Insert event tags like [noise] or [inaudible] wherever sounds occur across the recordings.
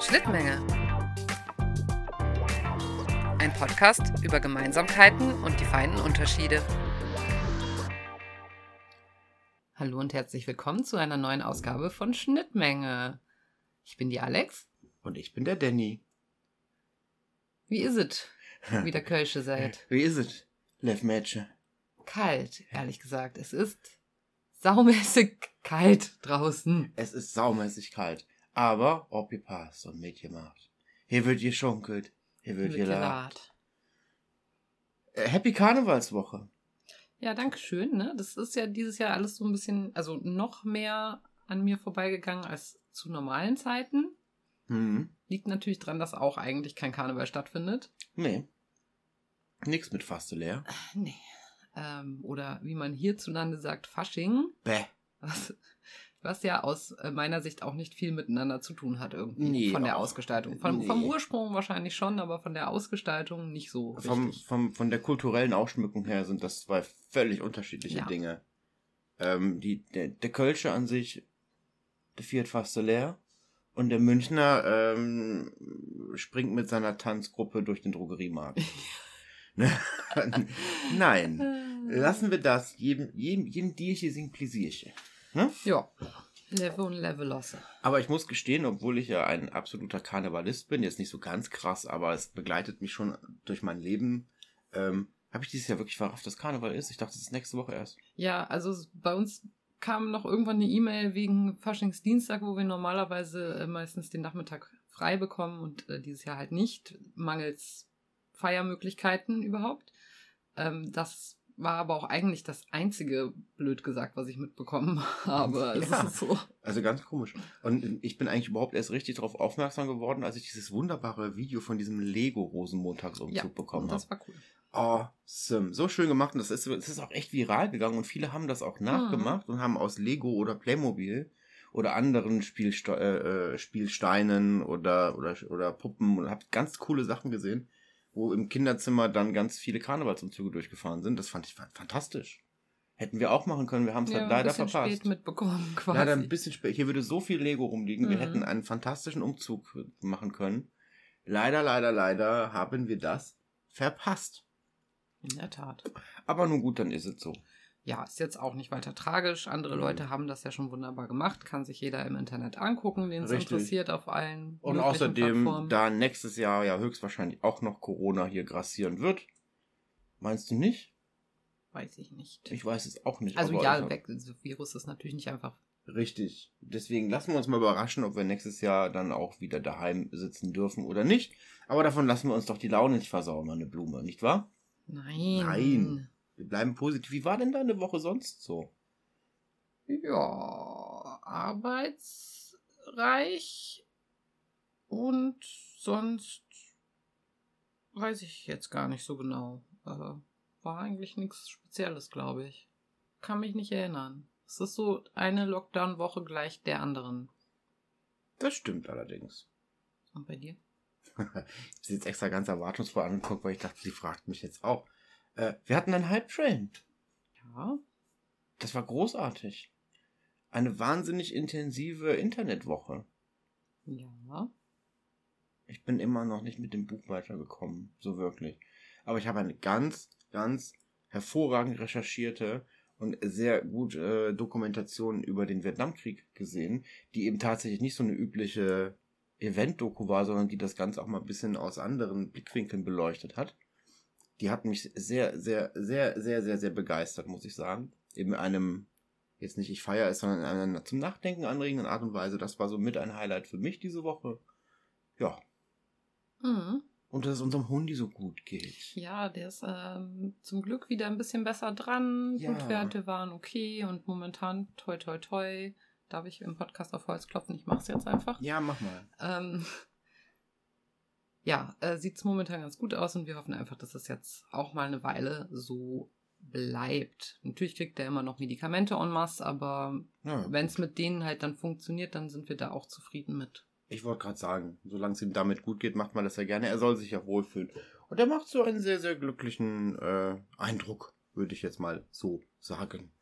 Schnittmenge. Ein Podcast über Gemeinsamkeiten und die feinen Unterschiede. Hallo und herzlich willkommen zu einer neuen Ausgabe von Schnittmenge. Ich bin die Alex. Und ich bin der Danny. Wie ist es, [laughs] wie der Kölsche seid? Wie ist es, Lev Mädchen? Kalt, ehrlich gesagt. Es ist saumäßig kalt draußen. Es ist saumäßig kalt. Aber ob ihr passt und mitgemacht. Hier wird geschunkelt. Hier wird gelacht. Äh, Happy Karnevalswoche. Ja, danke schön. Ne? Das ist ja dieses Jahr alles so ein bisschen, also noch mehr an mir vorbeigegangen als zu normalen Zeiten. Mhm. Liegt natürlich dran, dass auch eigentlich kein Karneval stattfindet. Nee. Nix mit Faste leer. Nee. Ähm, oder wie man hierzulande sagt, Fasching. Bäh. Was, was ja aus äh, meiner Sicht auch nicht viel miteinander zu tun hat irgendwie. Nee, von der Ausgestaltung. Vom, nee. vom Ursprung wahrscheinlich schon, aber von der Ausgestaltung nicht so Vom, richtig. vom, von der kulturellen Ausschmückung her sind das zwei völlig unterschiedliche Ja. Dinge. Ähm, die, der, der Kölsche an sich, der Fiat Faste leer. Und der Münchner ähm, springt mit seiner Tanzgruppe durch den Drogeriemarkt. Ne? [laughs] [laughs] Nein. [laughs] Lassen wir das. Jedem, jedem, jedem Dierchen singt Pläsierchen. Ne? Ja. Level und Level losse. Aber ich muss gestehen, obwohl ich ja ein absoluter Karnevalist bin, jetzt nicht so ganz krass, aber es begleitet mich schon durch mein Leben, ähm, habe ich dieses Jahr wirklich verrafft, dass Karneval ist? Ich dachte, das ist nächste Woche erst. Ja, also bei uns kam noch irgendwann eine E-Mail wegen Faschingsdienstag, wo wir normalerweise äh, meistens den Nachmittag frei bekommen und äh, dieses Jahr halt nicht, mangels Feiermöglichkeiten überhaupt. Ähm, das war aber auch eigentlich das einzige, blöd gesagt, was ich mitbekommen [laughs] habe. Ja. so. Also ganz komisch. Und ich bin eigentlich überhaupt erst richtig darauf aufmerksam geworden, als ich dieses wunderbare Video von diesem Lego-Rosenmontagsumzug Ja, bekommen habe. das war cool. Awesome. So schön gemacht. Und das ist, das ist auch echt viral gegangen und viele haben das auch nachgemacht und haben aus Lego oder Playmobil oder anderen Spielste äh, äh, Spielsteinen oder, oder, oder Puppen und habt ganz coole Sachen gesehen, wo im Kinderzimmer dann ganz viele Karnevalsumzüge durchgefahren sind. Das fand ich fa- fantastisch. Hätten wir auch machen können. Wir haben es Ja, halt ein leider bisschen verpasst. spät mitbekommen quasi. Leider ein bisschen spät. Hier würde so viel Lego rumliegen. Wir Mhm. hätten einen fantastischen Umzug machen können. Leider, leider, leider haben wir das verpasst. In der Tat. Aber nun gut, dann ist es so. Ja, ist jetzt auch nicht weiter tragisch. Andere Mhm. Leute haben das ja schon wunderbar gemacht. Kann sich jeder im Internet angucken, den es interessiert auf allen Und außerdem, Plattformen. da nächstes Jahr ja höchstwahrscheinlich auch noch Corona hier grassieren wird. Meinst du nicht? Weiß ich nicht. Ich weiß es auch nicht. also ja, weg, das Virus ist natürlich nicht einfach. Richtig. Deswegen lassen wir uns mal überraschen, ob wir nächstes Jahr dann auch wieder daheim sitzen dürfen oder nicht. Aber davon lassen wir uns doch die Laune nicht versauen, meine Blume, nicht wahr? Nein. Nein. Wir bleiben positiv. Wie war denn deine Woche sonst so? Ja, arbeitsreich und sonst weiß ich jetzt gar nicht so genau. Äh, war eigentlich nichts Spezielles, glaube ich. Kann mich nicht erinnern. Es ist so eine Lockdown-Woche gleich der anderen. Das stimmt allerdings. Und bei dir? [laughs] Ich sie jetzt extra ganz erwartungsvoll angeguckt, weil ich dachte, sie fragt mich jetzt auch. Äh, wir hatten einen Hype-Train. Ja. Das war großartig. Eine wahnsinnig intensive Internetwoche. Ja. Ich bin immer noch nicht mit dem Buch weitergekommen, so wirklich. Aber ich habe eine ganz, ganz hervorragend recherchierte und sehr gut äh, Dokumentation über den Vietnamkrieg gesehen, die eben tatsächlich nicht so eine übliche Event-Doku war, sondern die das Ganze auch mal ein bisschen aus anderen Blickwinkeln beleuchtet hat. Die hat mich sehr, sehr, sehr, sehr, sehr, sehr begeistert, muss ich sagen. In einem, jetzt nicht ich feiere es, sondern in einer zum Nachdenken anregenden Art und Weise. Das war so mit ein Highlight für mich diese Woche. Ja, Mhm. und dass es unserem Hundi so gut geht. Ja, der ist ähm, zum Glück wieder ein bisschen besser dran. Ja. Blutwerte waren okay und momentan toi toi toi. Darf ich im Podcast auf Holz klopfen? Ich mach's jetzt einfach. Ja, mach mal. Ähm, ja, äh, sieht's momentan ganz gut aus und wir hoffen einfach, dass es jetzt auch mal eine Weile so bleibt. Natürlich kriegt er immer noch Medikamente en masse, aber Ja, wenn es mit denen halt dann funktioniert, dann sind wir da auch zufrieden mit. ich wollte gerade sagen, solange es ihm damit gut geht, macht man das ja gerne. Er soll sich ja wohlfühlen. Und er macht so einen sehr, sehr glücklichen äh, Eindruck, würde ich jetzt mal so sagen.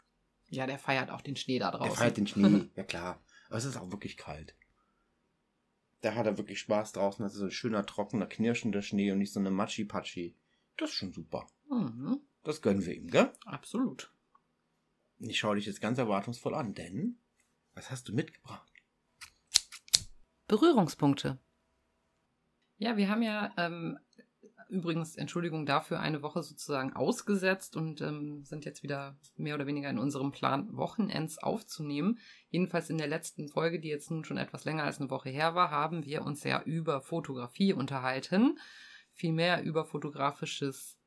Ja, der feiert auch den Schnee da Er draußen. feiert den Schnee, [laughs] ja klar. Aber es ist auch wirklich kalt. Da hat er wirklich Spaß draußen. Das ist so ein schöner, trockener, knirschender Schnee und nicht so eine Matschi-Patschi. Das ist schon super. Mhm. Das gönnen wir ihm, gell? Absolut. Ich schaue dich jetzt ganz erwartungsvoll an, denn was hast du mitgebracht? Berührungspunkte. Ja, wir haben ja ähm, übrigens, Entschuldigung dafür, eine Woche sozusagen ausgesetzt und ähm, sind jetzt wieder mehr oder weniger in unserem Plan, Wochenends aufzunehmen. Jedenfalls in der letzten Folge, die jetzt nun schon etwas länger als eine Woche her war, haben wir uns ja über Fotografie unterhalten. Vielmehr über fotografisches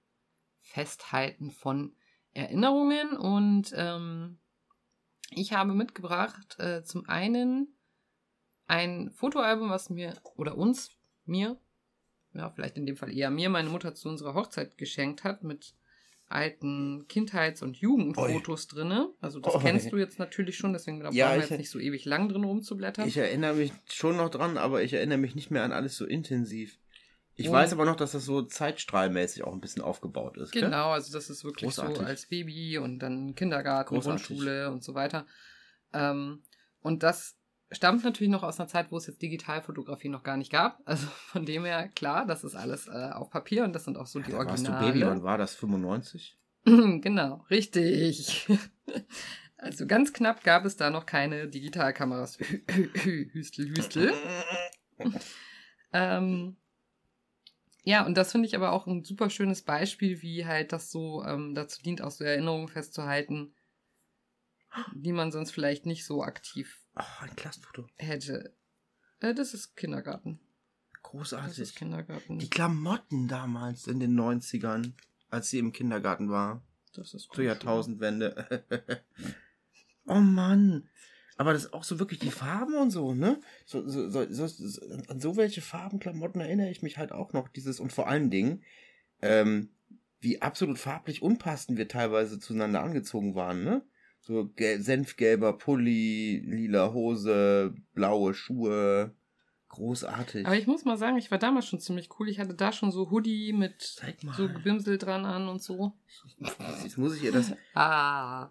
Festhalten von Erinnerungen. Und ähm, ich habe mitgebracht äh, zum einen ein Fotoalbum, was mir oder uns, mir, ja, vielleicht in dem Fall eher mir, meine Mutter zu unserer Hochzeit geschenkt hat mit alten Kindheits- und Jugendfotos drinne. Also das Oi. kennst du jetzt natürlich schon, deswegen da Ja, brauchen wir ich- jetzt nicht so ewig lang drin rumzublättern. Ich erinnere mich schon noch dran, aber ich erinnere mich nicht mehr an alles so intensiv. Ich Und- weiß aber noch, dass das so zeitstrahlmäßig auch ein bisschen aufgebaut ist. gell? Genau, also das ist wirklich Großartig. so als Baby und dann Kindergarten, Großartig. Grundschule und so weiter. Ähm, und das stammt natürlich noch aus einer Zeit, wo es jetzt Digitalfotografie noch gar nicht gab. Also [laughs] von dem her, klar, das ist alles äh, auf Papier und das sind auch so die Da warst du Originale. Baby, wann war das? 95? genau, richtig. [laughs] Also ganz knapp gab es da noch keine Digitalkameras. Hüstel, Hüstel. [laughs] Ähm, ja, und das finde ich aber auch ein super schönes Beispiel, wie halt das so ähm, dazu dient, auch so Erinnerungen festzuhalten, die man sonst vielleicht nicht so aktiv Oh, ein Klassenfoto. hätte. Äh, das ist Kindergarten. Das Großartig. ist Kindergarten. Die Klamotten damals in den 90ern, als sie im Kindergarten war. das ist Zur. Jahrtausendwende. [laughs] oh Mann. Aber das ist auch so wirklich die Farben und so, ne? So, so, so, so, an so welche Farbenklamotten erinnere ich mich halt auch noch. Dieses und vor allen Dingen, ähm, wie absolut farblich unpassend wir teilweise zueinander angezogen waren, ne? So gel senfgelber Pulli, lila Hose, blaue Schuhe. Großartig. Aber ich muss mal sagen, ich war damals schon ziemlich cool. Ich hatte da schon so Hoodie mit so Gebimsel dran an und so. Jetzt muss ich ihr das. [laughs] Ah,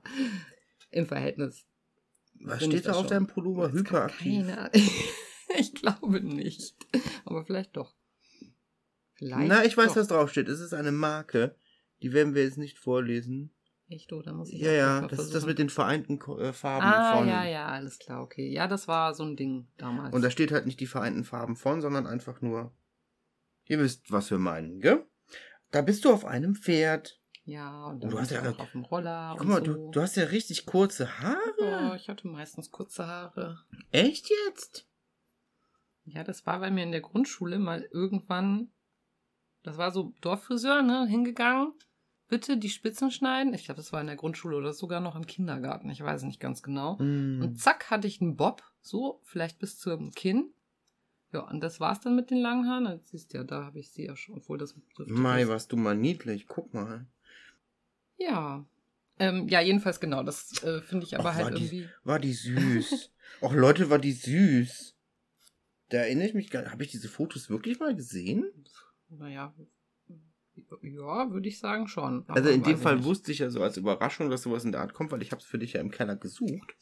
im Verhältnis. Was Bin steht da auf schon? deinem Pullover? Hyperaktiv. Keine [laughs] Ich glaube nicht. Aber vielleicht doch. Vielleicht. Na, ich weiß, doch. was draufsteht. Es ist eine Marke. Die werden wir jetzt nicht vorlesen. Echt, oder muss ich Ja, ja, das ist das mit den vereinten äh, Farben Ah, von. ja, ja, alles klar, okay. Ja, das war so ein Ding damals. Und da steht halt nicht die vereinten Farben von, sondern einfach nur. Ihr wisst, was wir meinen, gell? Da bist du auf einem Pferd. ja, und Oh, dann du hast ja- auch auf dem Roller Guck mal, so. du, du hast ja richtig kurze Haare. oh, ich hatte meistens kurze Haare. Echt jetzt? Ja, das war bei mir in der Grundschule mal irgendwann. Das war so Dorffriseur, ne? Hingegangen. Bitte die Spitzen schneiden. Ich glaube, das war in der Grundschule oder sogar noch im Kindergarten. Ich weiß nicht ganz genau. Hm. Und zack, hatte ich einen Bob. So, vielleicht bis zum Kinn. Ja, und das war's dann mit den langen Haaren. Jetzt siehst du ja, da habe ich sie ja schon, obwohl das. Mai, warst du mal niedlich. Guck mal. Ja. Ähm, ja, jedenfalls genau. Das äh, finde ich aber Ach, halt war die- irgendwie. War die [laughs] süß. Och, Leute, war die süß. Da erinnere ich mich gar Habe ich diese Fotos wirklich mal gesehen? Naja. Ja, würde ich sagen schon. Also Aber in dem Fall nicht. wusste ich ja so als Überraschung, dass sowas in der Art kommt, weil ich habe es für dich ja im Keller gesucht.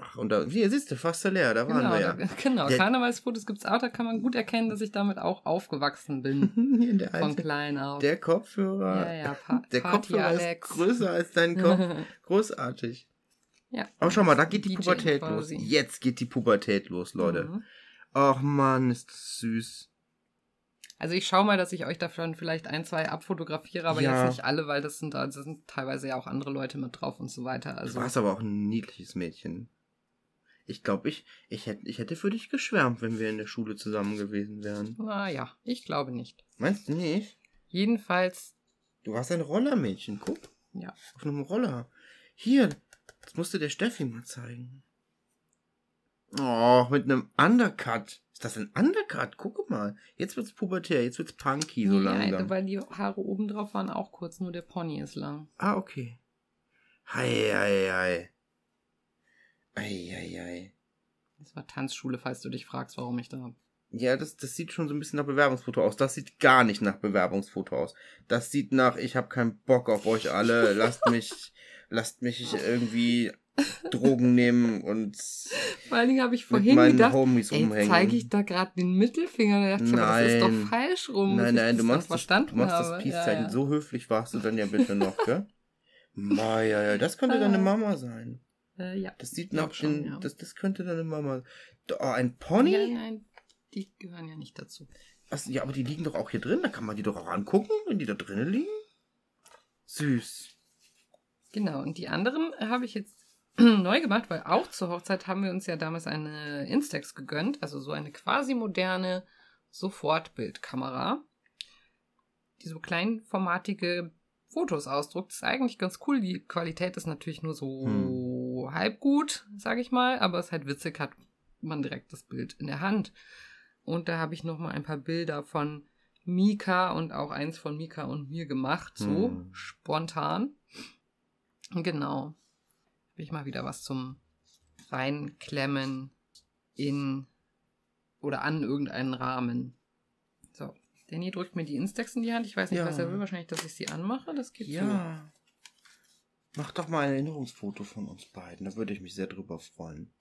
Ach, und da, hier siehst du, fast leer, da waren Genau, wir ja. da, genau. Der- Karnevalsfotos gibt's auch, da kann man gut erkennen, dass ich damit auch aufgewachsen bin. [laughs] Der, Von klein auf. der Kopfhörer. ja, ja, pa [laughs] Der Party Kopfhörer Alex. ist größer als dein Kopf. [laughs] Großartig. ja. Aber schau mal, da geht die DJ Pubertät los. quasi. Jetzt geht die Pubertät los, Leute. Mhm. Ach Mann, ist das süß. Also ich schaue mal, dass ich euch davon vielleicht ein, zwei abfotografiere, aber Ja. jetzt nicht alle, weil das sind, da sind teilweise ja auch andere Leute mit drauf und so weiter. Du Also warst aber auch ein niedliches Mädchen. Ich glaube, ich, ich, hätte, ich hätte für dich geschwärmt, wenn wir in der Schule zusammen gewesen wären. naja, ich glaube nicht. Meinst du nicht? Jedenfalls, Du warst ein Rollermädchen, guck. ja. Auf einem Roller. Hier, das musst du der Steffi mal zeigen. Oh, mit einem Undercut. Ist das ein Undercut? Gucke mal. Jetzt wird's pubertär, jetzt wird's punky so ja, langsam. weil die Haare oben drauf waren auch kurz, nur der Pony ist lang. Ah, okay. Hei, hei, hei. Ei, ei, ei. Das war Tanzschule, falls du dich fragst, warum ich da. Ja, das, das sieht schon so ein bisschen nach Bewerbungsfoto aus. Das sieht gar nicht nach Bewerbungsfoto aus. Das sieht nach, ich habe keinen Bock auf euch alle. Lasst mich, [laughs] lasst mich irgendwie Drogen nehmen und Vor allen Dingen habe ich vorhin meinen gedacht, Homies umhängen. zeige ich da gerade den Mittelfinger? Da dachte ich, aber das ist Nein. doch falsch rum. Nein, nein, du machst, das, du machst habe. das Peace-Zeichen. Ja, ja. So höflich warst du dann ja bitte noch, gell? Ma, ja, ja, das könnte [laughs] deine. Mama sein. Äh, ja. Das sieht nach schon, den, das, das könnte deine Mama. Oh, ein Pony? Nein, nein, die gehören ja nicht dazu. Was, ja, aber die liegen doch auch hier drin. Da kann man die doch auch angucken, wenn die da drinnen liegen. Süß. Genau, und die anderen habe ich jetzt [clears throat] neu gemacht, weil auch zur Hochzeit haben wir uns ja damals eine Instax gegönnt, also so eine quasi moderne Sofortbildkamera, die so kleinformatige Fotos ausdruckt. ist eigentlich ganz cool. Die Qualität ist natürlich nur so Hm. halb gut, sage ich mal, aber es ist halt witzig, hat man direkt das Bild in der Hand. Und da habe ich noch mal ein paar Bilder von Mika und auch eins von Mika und mir gemacht, so Hm. spontan. Genau. Habe ich mal wieder was zum Reinklemmen in oder an irgendeinen Rahmen. So. Danny drückt mir die Instax in die Hand. Ich weiß nicht, Ja. was er will. Wahrscheinlich, dass ich sie anmache. Das geht so. Ja. Mach doch mal ein Erinnerungsfoto von uns beiden. Da würde ich mich sehr drüber freuen.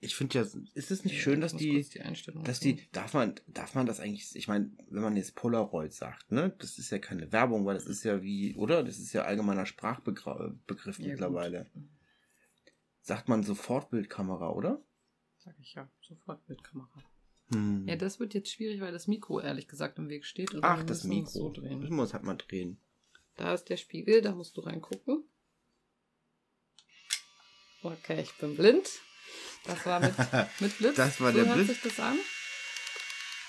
Ich finde ja, ist es nicht schön, dass die, die Einstellung dass machen. die, darf man, darf man das eigentlich, ich meine, wenn man jetzt Polaroid sagt, ne, das ist ja keine Werbung, weil das ist ja wie, oder? Das ist ja allgemeiner Sprachbegriff Ja, mittlerweile. Gut. Sagt man Sofortbildkamera, oder? Sag ich ja. Sofort Bildkamera. Hm. Ja, das wird jetzt schwierig, weil das Mikro ehrlich gesagt im Weg steht. Und Ach, das Mikro. So drehen. Müssen wir uns halt mal drehen. Da ist der Spiegel, da musst du reingucken. Okay, ich bin blind. Das war mit, [laughs] mit Blitz. Das war so der hört Blitz. sich das an.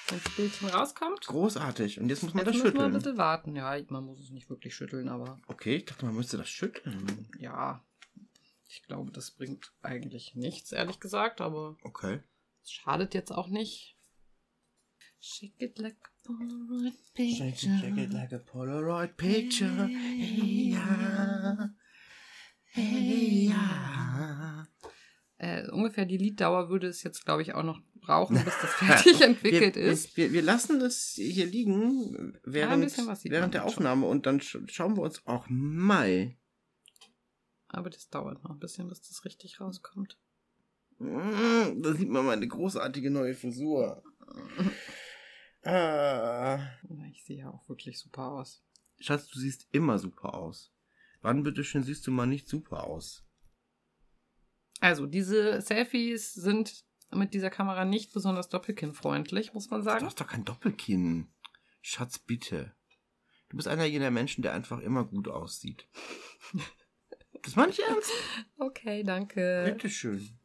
Wenn das Bildchen rauskommt. Großartig. Und jetzt muss man Jetzt das müssen wir ein schütteln. bisschen warten. Ja, man muss es nicht wirklich schütteln, aber Okay, ich dachte, man müsste das schütteln. ja. Ich glaube, das bringt eigentlich nichts, ehrlich gesagt, aber Okay. es schadet jetzt auch nicht. Shake it like a Polaroid Shake it, picture. shake it like a Polaroid picture. Hey, ja. Hey, ja. Äh, ungefähr die Lieddauer würde es jetzt, glaube ich, auch noch brauchen, [laughs] bis das fertig [laughs] entwickelt wir, ist. Wir, wir lassen das hier liegen während, sieht während der schon. Aufnahme und dann sch schauen wir uns auch Mai. Aber das dauert noch ein bisschen, bis das richtig rauskommt. Mm, Da sieht man meine großartige neue Frisur. [laughs] Ah. Ich sehe ja auch wirklich super aus. Schatz, du siehst immer super aus. Wann bitteschön siehst du mal nicht super aus? Also, diese Selfies sind mit dieser Kamera nicht besonders doppelkinnfreundlich, muss man Du sagen. hast doch kein Doppelkinn. Schatz, bitte. Du bist einer jener Menschen, der einfach immer gut aussieht. [laughs] Das meine ich ernst. [laughs] Okay, danke. Bitteschön.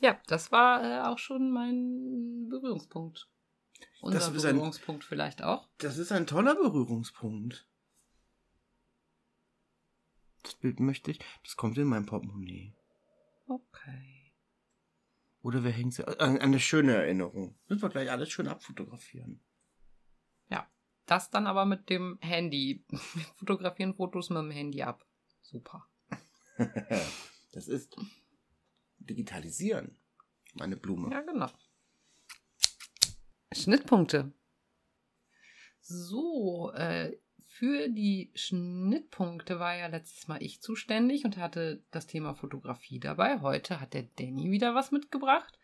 Ja, das war äh, auch schon mein Berührungspunkt. Unser Das ist ein- Berührungspunkt vielleicht auch. Das ist ein toller Berührungspunkt. Das Bild möchte ich. Das kommt in mein Portemonnaie. Okay. Oder wir hängen sie. Eine, eine schöne Erinnerung. Müssen wir gleich alles schön abfotografieren. Ja, das dann aber mit dem Handy. [laughs] Wir fotografieren Fotos mit dem Handy ab. Super. [laughs] das ist digitalisieren. Meine Blume. Ja, genau. Schnittpunkte. So, äh, für die Schnittpunkte war ja letztes Mal ich zuständig und hatte das Thema Fotografie dabei. Heute hat der Danny wieder was mitgebracht.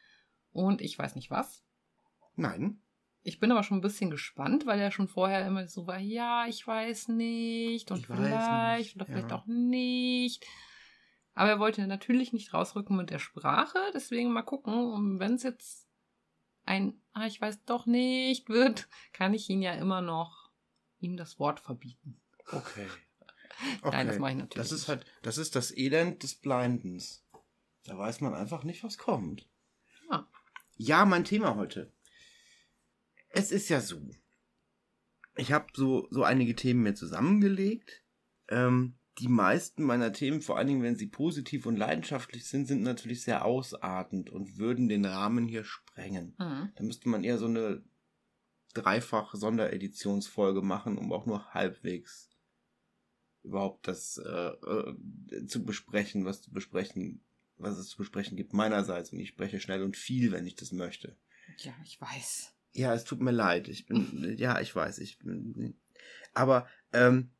Und ich weiß nicht was. Nein. Ich bin aber schon ein bisschen gespannt, weil er schon vorher immer so war, ja, ich weiß nicht und Ich vielleicht nicht, oder vielleicht ja. auch nicht. Aber er wollte natürlich nicht rausrücken mit der Sprache, deswegen mal gucken. Und wenn es jetzt ein, ah, ich weiß doch nicht wird, [laughs] kann ich ihn ja immer noch ihm das Wort verbieten. Okay. [laughs] Nein, das mache ich natürlich Das ist halt, das ist das Elend des Blindens. Da weiß man einfach nicht, was kommt. Ja. Ja, mein Thema heute. Es ist ja so. Ich habe so, so einige Themen mir zusammengelegt. Ähm, die meisten meiner Themen, vor allen Dingen, wenn sie positiv und leidenschaftlich sind, sind natürlich sehr ausartend und würden den Rahmen hier sprengen. Mhm. Da müsste man eher so eine dreifach Sondereditionsfolge machen, um auch nur halbwegs überhaupt das äh, äh, zu besprechen, was zu besprechen, was es zu besprechen gibt meinerseits. Und ich spreche schnell und viel, wenn ich das möchte. Ja, ich weiß. Ja, es tut mir leid. Ich bin, [laughs] ja, ich weiß, ich bin, aber ähm,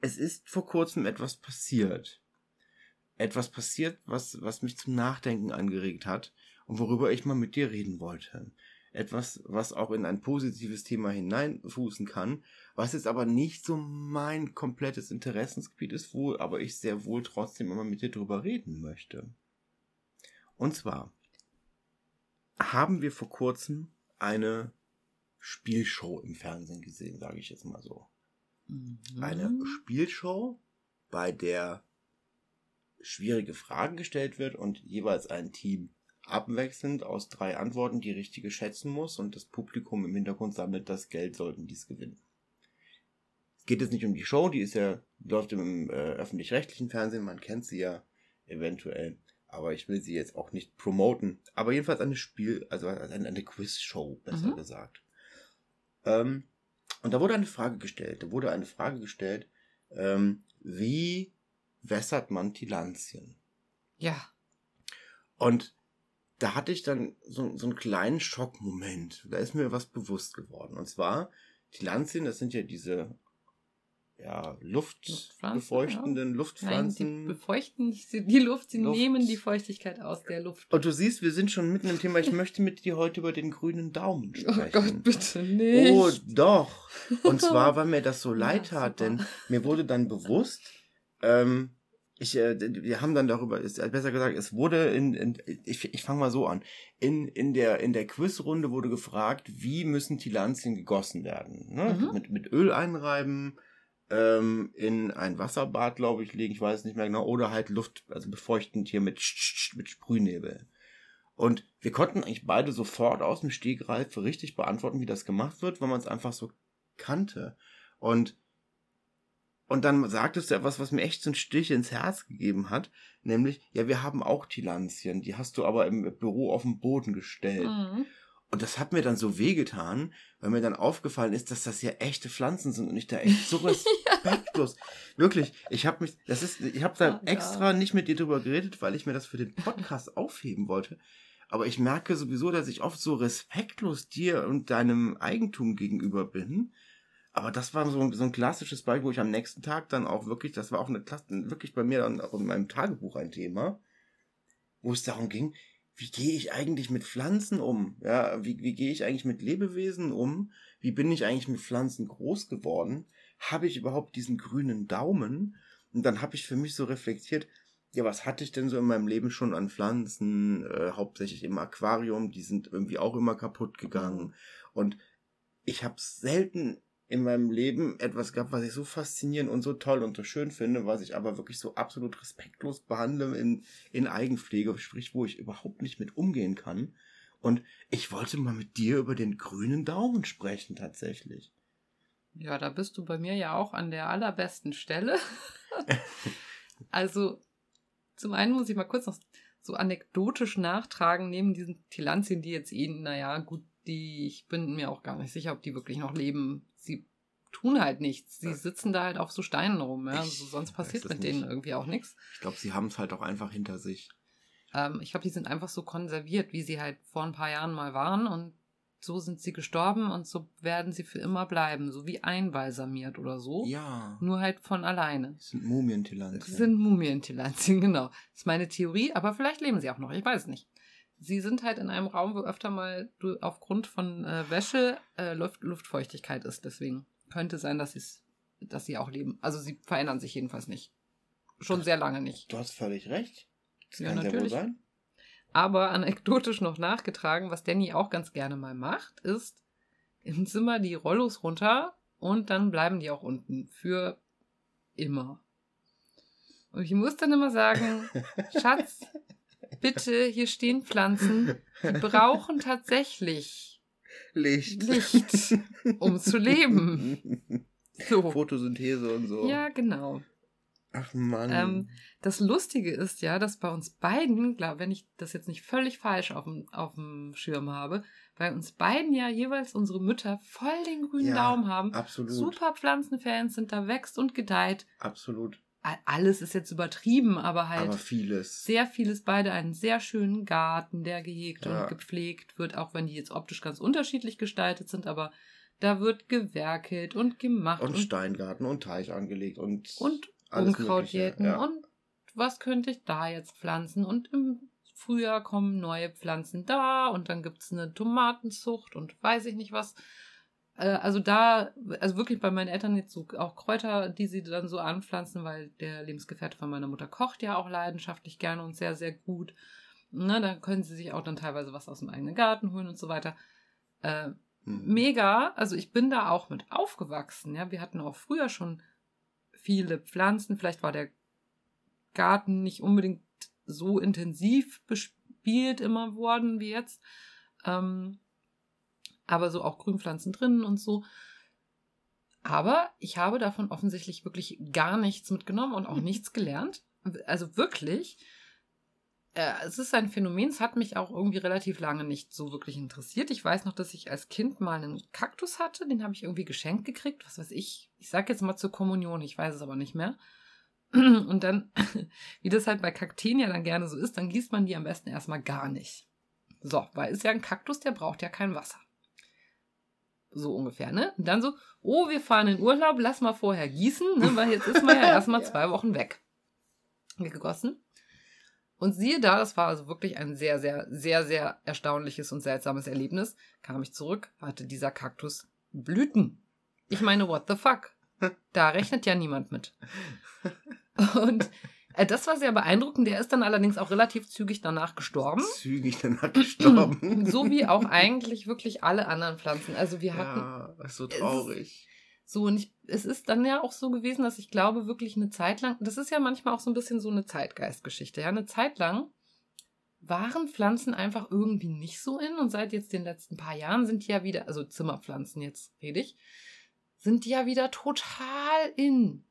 es ist vor kurzem etwas passiert. etwas passiert, was, was mich zum Nachdenken angeregt hat und worüber ich mal mit dir reden wollte. Etwas, was auch in ein positives Thema hineinfußen kann, was jetzt aber nicht so mein komplettes Interessensgebiet ist, wohl, aber ich sehr wohl trotzdem immer mit dir drüber reden möchte. Und zwar haben wir vor kurzem eine Spielshow im Fernsehen gesehen, sage ich jetzt mal so. Mhm. Eine Spielshow, bei der schwierige Fragen gestellt wird und jeweils ein Team abwechselnd aus drei Antworten die richtige schätzen muss und das Publikum im Hintergrund sammelt das Geld, sollten dies gewinnen. Es geht jetzt nicht um die Show, die ist ja, läuft im äh, öffentlich-rechtlichen Fernsehen, man kennt sie ja eventuell, aber ich will sie jetzt auch nicht promoten. Aber jedenfalls eine Spiel, also eine, eine Quiz-Show, besser mhm. gesagt. Ähm, und da wurde eine Frage gestellt, da wurde eine Frage gestellt, ähm, wie wässert man Tillandien? Ja. Und da hatte ich dann so, so einen kleinen Schockmoment. Da ist mir was bewusst geworden. Und zwar, die Lanzien, das sind ja diese ja, luftbefeuchtenden ja. Luftpflanzen. Nein, die befeuchten die Luft, sie Luft. nehmen die Feuchtigkeit aus der Luft. Und du siehst, wir sind schon mitten im Thema. Ich möchte mit dir heute über den grünen Daumen sprechen. Oh Gott, bitte nicht. Oh, doch. Und zwar, weil mir das so [laughs] leid ja, tat, denn mir wurde dann bewusst, ähm, ich, äh, wir haben dann darüber, ist, äh, besser gesagt, es wurde in, in ich, ich fange mal so an. In, in der, in der Quizrunde wurde gefragt, wie müssen Tillandien gegossen werden? Ne? Mhm. Mit, mit Öl einreiben, ähm, in ein Wasserbad, glaube ich, legen, ich weiß nicht mehr genau, oder halt Luft, also befeuchtend hier mit, mit Sprühnebel. Und wir konnten eigentlich beide sofort aus dem Stegreif richtig beantworten, wie das gemacht wird, weil man es einfach so kannte. Und und dann sagtest du etwas, was mir echt so einen Stich ins Herz gegeben hat, nämlich, ja, wir haben auch Tillandien, die hast du aber im Büro auf den Boden gestellt. Mhm. Und das hat mir dann so wehgetan, weil mir dann aufgefallen ist, dass das ja echte Pflanzen sind und ich da echt [laughs] so respektlos. Wirklich, ich habe mich, das ist, ich habe da oh, extra ja. nicht mit dir drüber geredet, weil ich mir das für den Podcast aufheben wollte. Aber ich merke sowieso, dass ich oft so respektlos dir und deinem Eigentum gegenüber bin aber das war so, so ein klassisches Beispiel, wo ich am nächsten Tag dann auch wirklich, das war auch eine Klasse, wirklich bei mir dann auch in meinem Tagebuch ein Thema, wo es darum ging, wie gehe ich eigentlich mit Pflanzen um? Ja, wie, wie gehe ich eigentlich mit Lebewesen um? Wie bin ich eigentlich mit Pflanzen groß geworden? Habe ich überhaupt diesen grünen Daumen? Und dann habe ich für mich so reflektiert, ja, was hatte ich denn so in meinem Leben schon an Pflanzen, äh, hauptsächlich im Aquarium, die sind irgendwie auch immer kaputt gegangen. Und ich habe selten in meinem Leben etwas gab, was ich so faszinierend und so toll und so schön finde, was ich aber wirklich so absolut respektlos behandle in, in Eigenpflege, sprich, wo ich überhaupt nicht mit umgehen kann. Und ich wollte mal mit dir über den grünen Daumen sprechen, tatsächlich. Ja, da bist du bei mir ja auch an der allerbesten Stelle. [laughs] also, zum einen muss ich mal kurz noch so anekdotisch nachtragen, neben diesen Tillandien, die jetzt eh, naja, gut, die, ich bin mir auch gar nicht sicher, ob die wirklich noch leben. Sie tun halt nichts. Sie sitzen da halt auf so Steinen rum. Ja? Also sonst passiert mit denen irgendwie auch nichts. Ich glaube, sie haben es halt auch einfach hinter sich. Ähm, ich glaube, die sind einfach so konserviert, wie sie halt vor ein paar Jahren mal waren. Und so sind sie gestorben und so werden sie für immer bleiben. So wie einbalsamiert oder so. Ja. Nur halt von alleine. Das sind Mumientillandien. Das sind Mumientillandien, [laughs] genau. Das ist meine Theorie, aber vielleicht leben sie auch noch. Ich weiß es nicht sie sind halt in einem Raum, wo öfter mal du, aufgrund von äh, Wäsche äh, Luft, Luftfeuchtigkeit ist. Deswegen könnte sein, dass, dass sie auch leben. Also sie verändern sich jedenfalls nicht. Schon sehr lange nicht. Du hast völlig recht. Das ja, kann natürlich. Ja wohl sein. Aber anekdotisch noch nachgetragen, was Danny auch ganz gerne mal macht, ist im Zimmer die Rollos runter und dann bleiben die auch unten. Für immer. Und ich muss dann immer sagen, [laughs] Schatz, bitte, hier stehen Pflanzen, die brauchen tatsächlich Licht. Licht, um zu leben. [laughs] So. Photosynthese und so. Ja, genau. Ach Mann. Ähm, das Lustige ist ja, dass bei uns beiden, glaub, wenn ich das jetzt nicht völlig falsch auf dem, auf dem Schirm habe, bei uns beiden ja jeweils unsere Mütter voll den grünen ja, Daumen haben. Absolut. Super Pflanzenfans sind da wächst und gedeiht. Absolut alles ist jetzt übertrieben, aber halt aber vieles. sehr vieles beide einen sehr schönen Garten, der gehegt ja. und gepflegt wird, auch wenn die jetzt optisch ganz unterschiedlich gestaltet sind, aber da wird gewerkelt und gemacht und, und Steingarten und Teich angelegt und und Unkraut jäten ja. und was könnte ich da jetzt pflanzen? Und im Frühjahr kommen neue Pflanzen da und dann gibt es eine Tomatenzucht und weiß ich nicht was. Äh, also da, also wirklich bei meinen Eltern jetzt so auch Kräuter, die sie dann so anpflanzen, weil der Lebensgefährte von meiner Mutter kocht ja auch leidenschaftlich gerne und sehr, sehr gut. Ne, da können sie sich auch dann teilweise was aus dem eigenen Garten holen und so weiter. Äh, mhm. Mega, also ich bin da auch mit aufgewachsen. Ja, wir hatten auch früher schon viele Pflanzen. Vielleicht war der Garten nicht unbedingt so intensiv bespielt immer worden wie jetzt. Ähm, aber so auch Grünpflanzen drinnen und so. Aber ich habe davon offensichtlich wirklich gar nichts mitgenommen und auch [laughs] nichts gelernt. Also wirklich. Äh, es ist ein Phänomen, es hat mich auch irgendwie relativ lange nicht so wirklich interessiert. Ich weiß noch, dass ich als Kind mal einen Kaktus hatte, den habe ich irgendwie geschenkt gekriegt, was weiß ich. Ich sage jetzt mal zur Kommunion, ich weiß es aber nicht mehr. [clears throat] Und dann, [clears throat] wie das halt bei Kakteen ja dann gerne so ist, dann gießt man die am besten erstmal gar nicht. So, weil ist ja ein Kaktus, der braucht ja kein Wasser. So ungefähr, ne? Und dann so, oh, wir fahren in Urlaub, lass mal vorher gießen, ne? weil jetzt ist man ja [laughs] erstmal ja. zwei Wochen weg. Gegossen. Und siehe da, das war also wirklich ein sehr, sehr, sehr, sehr erstaunliches und seltsames Erlebnis. Kam ich zurück, hatte dieser Kaktus Blüten. Ich meine, what the fuck? Da rechnet ja niemand mit. Und äh, das war sehr beeindruckend. Der ist dann allerdings auch relativ zügig danach gestorben. Zügig danach gestorben. [laughs] so wie auch eigentlich wirklich alle anderen Pflanzen. Also wir hatten. Ja, so traurig. So, und ich, es ist dann ja auch so gewesen, dass ich glaube, wirklich eine Zeit lang, das ist ja manchmal auch so ein bisschen so eine Zeitgeistgeschichte. Ja, eine Zeit lang waren Pflanzen einfach irgendwie nicht so in und seit jetzt den letzten paar Jahren sind die ja wieder, also Zimmerpflanzen jetzt rede ich, sind die ja wieder total in.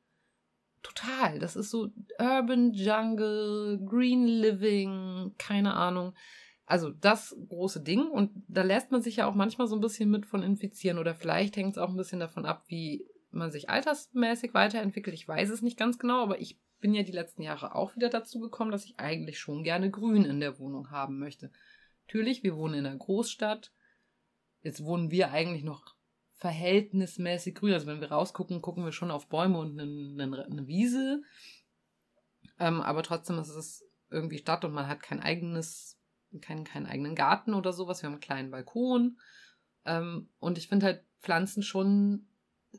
Total. Das ist so Urban Jungle, Green Living, keine Ahnung. Also das große Ding. Und da lässt man sich ja auch manchmal so ein bisschen mit von infizieren. Oder vielleicht hängt es auch ein bisschen davon ab, wie man sich altersmäßig weiterentwickelt. Ich weiß es nicht ganz genau, aber ich bin ja die letzten Jahre auch wieder dazu gekommen, dass ich eigentlich schon gerne Grün in der Wohnung haben möchte. Natürlich, wir wohnen in einer Großstadt. Jetzt wohnen wir eigentlich noch verhältnismäßig grün. Also wenn wir rausgucken, gucken wir schon auf Bäume und eine, eine, Wiese. Ähm, aber trotzdem ist es irgendwie Stadt und man hat kein eigenes, keinen, keinen eigenen Garten oder sowas. Wir haben einen kleinen Balkon. Ähm, und ich finde halt Pflanzen schon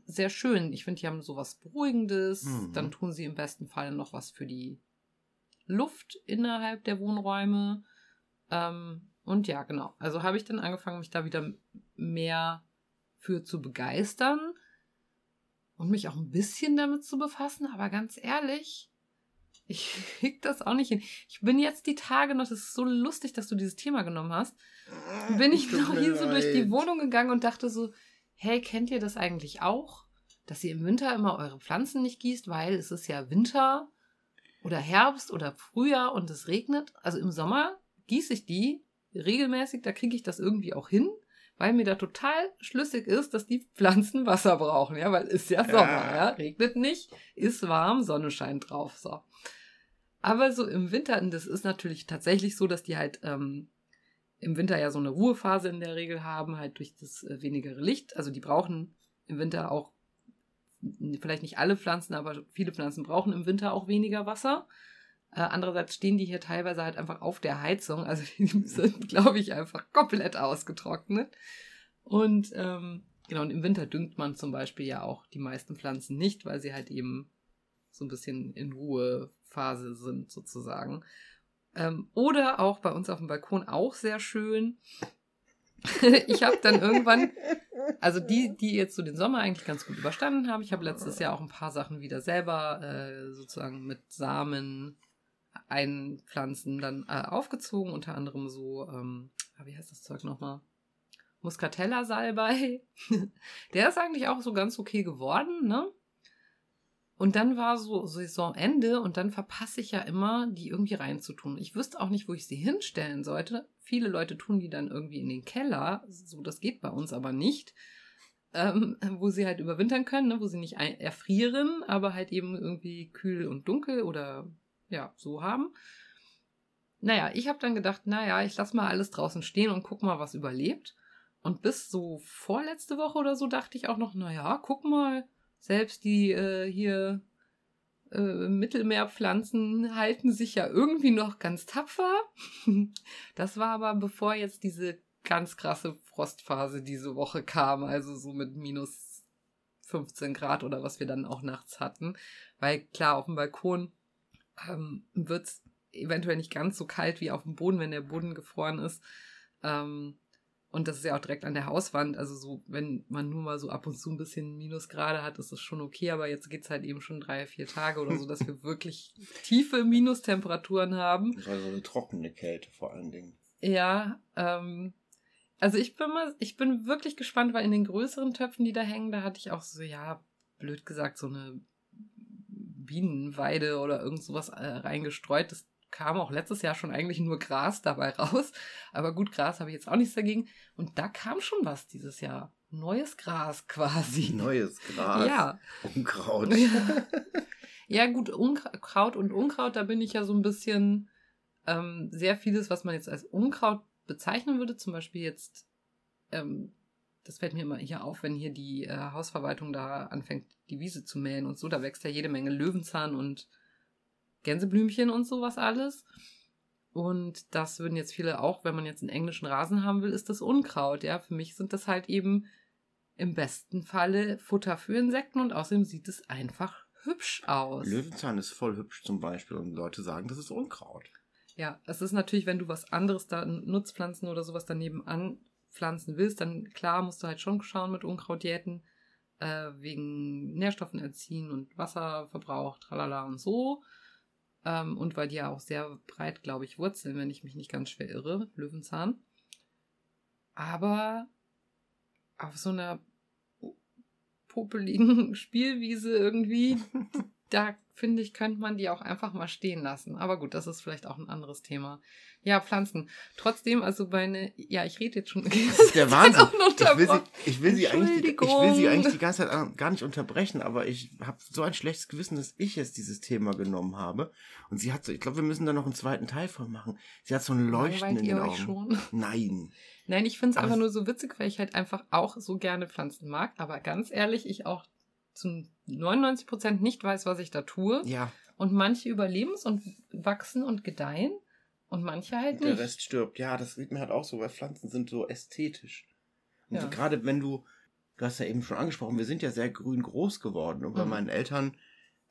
sehr schön. Ich finde, die haben sowas Beruhigendes. Mhm. Dann tun sie im besten Fall noch was für die Luft innerhalb der Wohnräume. Ähm, und ja, genau. Also habe ich dann angefangen, mich da wieder mehr für zu begeistern und mich auch ein bisschen damit zu befassen, aber ganz ehrlich, ich [laughs] krieg das auch nicht hin. Ich bin jetzt die Tage noch, das ist so lustig, dass du dieses Thema genommen hast, bin ich [laughs] noch hier so durch die Wohnung gegangen und dachte so, hey, kennt ihr das eigentlich auch? Dass ihr im Winter immer eure Pflanzen nicht gießt, weil es ist ja Winter oder Herbst oder Frühjahr und es regnet. Also im Sommer gieße ich die regelmäßig, da kriege ich das irgendwie auch hin weil mir da total schlüssig ist, dass die Pflanzen Wasser brauchen, ja, weil ist ja Sommer, ja, ja? regnet nicht, ist warm, Sonne scheint drauf, so. Aber so im Winter, und das ist natürlich tatsächlich so, dass die halt ähm, im Winter ja so eine Ruhephase in der Regel haben, halt durch das äh, wenigere Licht. Also die brauchen im Winter auch, vielleicht nicht alle Pflanzen, aber viele Pflanzen brauchen im Winter auch weniger Wasser. Äh, andererseits stehen die hier teilweise halt einfach auf der Heizung. Also [laughs] die sind, glaube ich, einfach komplett ausgetrocknet. Und ähm, genau, und im Winter düngt man zum Beispiel ja auch die meisten Pflanzen nicht, weil sie halt eben so ein bisschen in Ruhephase sind, sozusagen. Ähm, oder auch bei uns auf dem Balkon auch sehr schön. [laughs] ich habe dann irgendwann, also die, die jetzt so den Sommer eigentlich ganz gut überstanden haben, ich habe letztes Jahr auch ein paar Sachen wieder selber äh, sozusagen mit Samen einpflanzen dann äh, aufgezogen, unter anderem so, ähm, ah, wie heißt das Zeug nochmal? Muscatella-Salbei. [laughs] Der ist eigentlich auch so ganz okay geworden, ne? Und dann war so Saisonende und dann verpasse ich ja immer, die irgendwie reinzutun. Ich wüsste auch nicht, wo ich sie hinstellen sollte. Viele Leute tun die dann irgendwie in den Keller. So, das geht bei uns aber nicht. Ähm, wo sie halt überwintern können, ne? wo sie nicht erfrieren, aber halt eben irgendwie kühl und dunkel oder ja, so haben. Naja, ich habe dann gedacht, naja, ich lasse mal alles draußen stehen und guck mal, was überlebt. Und bis so vorletzte Woche oder so dachte ich auch noch, naja, guck mal, selbst die äh, hier äh, Mittelmeerpflanzen halten sich ja irgendwie noch ganz tapfer. [laughs] Das war aber bevor jetzt diese ganz krasse Frostphase diese Woche kam, also so mit minus 15 Grad oder was wir dann auch nachts hatten. Weil klar, auf dem Balkon ähm, wird es eventuell nicht ganz so kalt wie auf dem Boden, wenn der Boden gefroren ist. Ähm, und das ist ja auch direkt an der Hauswand. Also so, wenn man nur mal so ab und zu ein bisschen Minusgrade hat, ist das schon okay. Aber jetzt geht es halt eben schon drei, vier Tage oder so, dass wir [laughs] wirklich tiefe Minustemperaturen haben. Also eine trockene Kälte vor allen Dingen. Ja, ähm, also ich bin mal, ich bin wirklich gespannt, weil in den größeren Töpfen, die da hängen, da hatte ich auch so, ja, blöd gesagt, so eine Bienenweide oder irgend sowas äh, reingestreut. Das kam auch letztes Jahr schon eigentlich nur Gras dabei raus. Aber gut, Gras habe ich jetzt auch nichts dagegen. Und da kam schon was dieses Jahr. Neues Gras quasi. Neues Gras. Ja. Unkraut. ja, gut, Unkraut und Unkraut, da bin ich ja so ein bisschen ähm, sehr vieles, was man jetzt als Unkraut bezeichnen würde. Zum Beispiel jetzt, ähm, das fällt mir immer hier auf, wenn hier die äh, Hausverwaltung da anfängt, die Wiese zu mähen und so. Da wächst ja jede Menge Löwenzahn und Gänseblümchen und sowas alles. Und das würden jetzt viele auch, wenn man jetzt einen englischen Rasen haben will, ist das Unkraut. Ja, für mich sind das halt eben im besten Falle Futter für Insekten und außerdem sieht es einfach hübsch aus. Löwenzahn ist voll hübsch zum Beispiel und Leute sagen, das ist Unkraut. Ja, es ist natürlich, wenn du was anderes da, Nutzpflanzen oder sowas daneben anpflanzen willst, dann klar musst du halt schon schauen mit Unkrautjäten, äh, wegen Nährstoffen erziehen und Wasserverbrauch, tralala und so. Ähm, und weil die ja auch sehr breit, glaube ich, wurzeln, wenn ich mich nicht ganz schwer irre, Löwenzahn. Aber auf so einer popeligen [laughs] Spielwiese irgendwie, [laughs] da finde ich, könnte man die auch einfach mal stehen lassen. Aber gut, das ist vielleicht auch ein anderes Thema. Ja, Pflanzen. Trotzdem, also meine, ja, ich rede jetzt schon. Das ist [laughs] der Wahnsinn. Ich will, sie, ich, will sie eigentlich, ich will sie eigentlich die ganze Zeit gar nicht unterbrechen, aber ich habe so ein schlechtes Gewissen, dass ich jetzt dieses Thema genommen habe. Und sie hat so, ich glaube, wir müssen da noch einen zweiten Teil von machen. Sie hat so ein Leuchten in den Augen. Schon? Nein. Nein, ich finde es einfach nur so witzig, weil ich halt einfach auch so gerne Pflanzen mag. Aber ganz ehrlich, ich auch zu 99 Prozent nicht weiß, was ich da tue. Ja. Und manche überleben es und wachsen und gedeihen und manche halt nicht. Der Rest stirbt. Ja, das sieht mir halt auch so, weil Pflanzen sind so ästhetisch. Und ja. gerade wenn du, du hast ja eben schon angesprochen, wir sind ja sehr grün groß geworden. Und bei mhm. meinen Eltern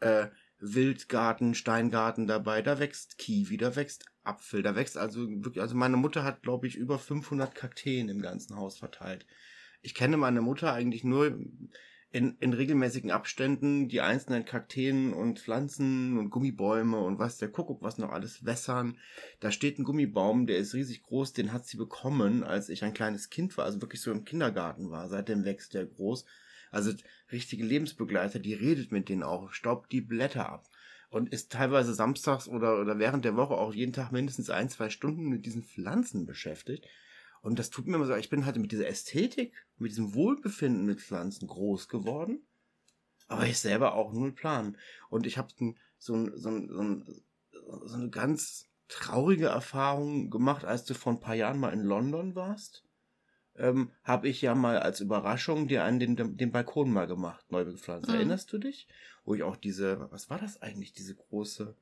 äh, Wildgarten, Steingarten dabei, da wächst Kiwi, da wächst Apfel, da wächst also wirklich, also meine Mutter hat, glaube ich, über 500 Kakteen im ganzen Haus verteilt. Ich kenne meine Mutter eigentlich nur in, in regelmäßigen Abständen die einzelnen Kakteen und Pflanzen und Gummibäume und was der Kuckuck, was noch alles wässern. Da steht ein Gummibaum, der ist riesig groß, den hat sie bekommen, als ich ein kleines Kind war, also wirklich so im Kindergarten war. Seitdem wächst der groß. Also richtige Lebensbegleiter, die redet mit denen auch, staubt die Blätter ab und ist teilweise samstags oder, oder während der Woche auch jeden Tag mindestens ein, zwei Stunden mit diesen Pflanzen beschäftigt. Und das tut mir immer so, ich bin halt mit dieser Ästhetik, mit diesem Wohlbefinden mit Pflanzen groß geworden. Aber ich selber auch null Plan. Und ich habe so, so, so, so eine ganz traurige Erfahrung gemacht, als du vor ein paar Jahren mal in London warst. Ähm, habe ich ja mal als Überraschung dir an den, den Balkon mal gemacht, neu gepflanzt. Mhm. Erinnerst du dich? Wo ich auch diese, was war das eigentlich, diese große,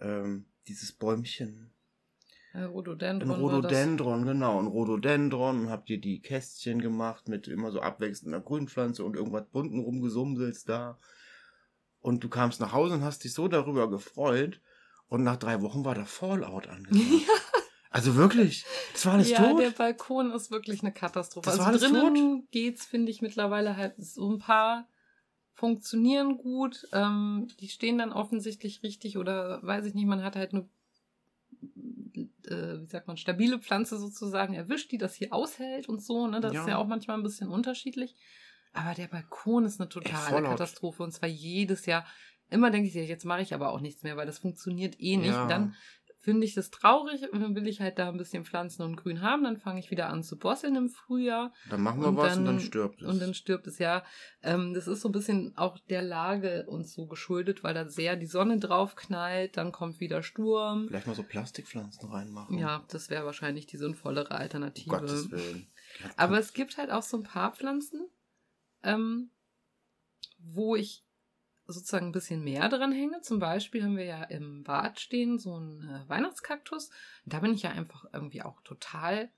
ähm, dieses Bäumchen, Rhododendron. Ein Rhododendron, genau. Ein Rhododendron. Und habt ihr die Kästchen gemacht mit immer so abwechselnder Grünpflanze und irgendwas bunten rumgesumselst da. Und du kamst nach Hause und hast dich so darüber gefreut. Und nach drei Wochen war der Fallout angesagt. [laughs] Ja. Also wirklich, das war alles ja, tot. Ja, der Balkon ist wirklich eine Katastrophe. Das also war alles drinnen tot? geht's, finde ich, mittlerweile halt so ein paar funktionieren gut. Ähm, die stehen dann offensichtlich richtig oder weiß ich nicht, man hat halt eine äh, wie sagt man, stabile Pflanze sozusagen erwischt, die das hier aushält und so. Ne? Das ja. ist ja auch manchmal ein bisschen unterschiedlich. Aber der Balkon ist eine totale Katastrophe und zwar jedes Jahr. Immer denke ich, jetzt mache ich aber auch nichts mehr, weil das funktioniert eh nicht. Ja. Dann finde ich das traurig und dann will ich halt da ein bisschen Pflanzen und Grün haben. Dann fange ich wieder an zu bosseln im Frühjahr. Dann machen wir und was dann, und dann stirbt es. Und dann stirbt es, ja. Ähm, das ist so ein bisschen auch der Lage uns so geschuldet, weil da sehr die Sonne drauf knallt, dann kommt wieder Sturm. Vielleicht mal so Plastikpflanzen reinmachen. Ja, das wäre wahrscheinlich die sinnvollere Alternative. Um Gottes Willen. Aber es gibt halt auch so ein paar Pflanzen, ähm, wo ich sozusagen ein bisschen mehr dran hänge. Zum Beispiel haben wir ja im Bad stehen so einen äh, Weihnachtskaktus. Da bin ich ja einfach irgendwie auch total